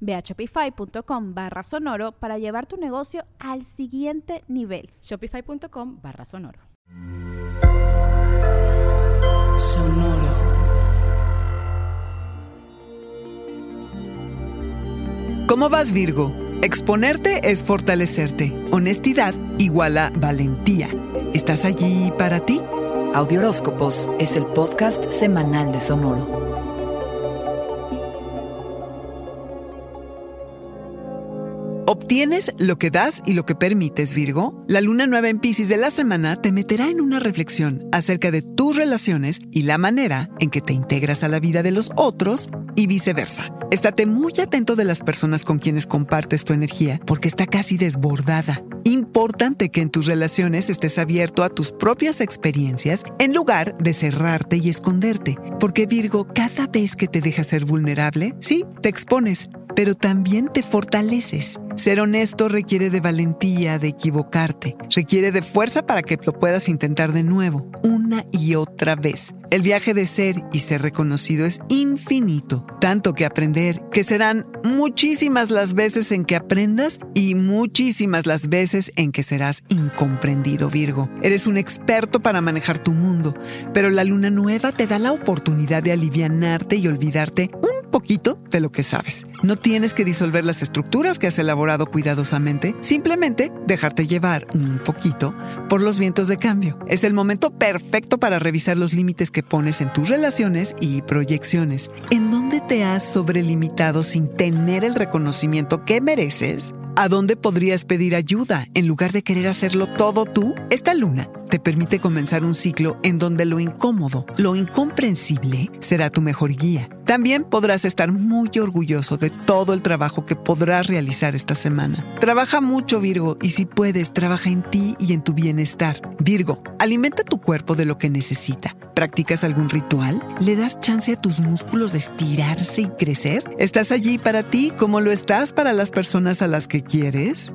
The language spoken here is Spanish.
Ve a shopify.com barra sonoro para llevar tu negocio al siguiente nivel. Shopify.com barra sonoro. Sonoro. ¿Cómo vas Virgo? Exponerte es fortalecerte. Honestidad iguala valentía. ¿Estás allí para ti? Audioróscopos es el podcast semanal de Sonoro. ¿Obtienes lo que das y lo que permites, Virgo? La luna nueva en Pisces de la semana te meterá en una reflexión acerca de tus relaciones y la manera en que te integras a la vida de los otros y viceversa. Estate muy atento de las personas con quienes compartes tu energía porque está casi desbordada. Importante que en tus relaciones estés abierto a tus propias experiencias en lugar de cerrarte y esconderte. Porque Virgo, cada vez que te dejas ser vulnerable, sí, te expones pero también te fortaleces. Ser honesto requiere de valentía, de equivocarte, requiere de fuerza para que lo puedas intentar de nuevo, una y otra vez. El viaje de ser y ser reconocido es infinito, tanto que aprender, que serán muchísimas las veces en que aprendas y muchísimas las veces en que serás incomprendido, Virgo. Eres un experto para manejar tu mundo, pero la luna nueva te da la oportunidad de alivianarte y olvidarte poquito de lo que sabes. No tienes que disolver las estructuras que has elaborado cuidadosamente, simplemente dejarte llevar un poquito por los vientos de cambio. Es el momento perfecto para revisar los límites que pones en tus relaciones y proyecciones. ¿En dónde te has sobrelimitado sin tener el reconocimiento que mereces? ¿A dónde podrías pedir ayuda en lugar de querer hacerlo todo tú? Esta luna te permite comenzar un ciclo en donde lo incómodo, lo incomprensible, será tu mejor guía. También podrás estar muy orgulloso de todo el trabajo que podrás realizar esta semana. Trabaja mucho, Virgo, y si puedes, trabaja en ti y en tu bienestar. Virgo, alimenta tu cuerpo de lo que necesita. ¿Practicas algún ritual? ¿Le das chance a tus músculos de estirarse y crecer? ¿Estás allí para ti como lo estás para las personas a las que quieres?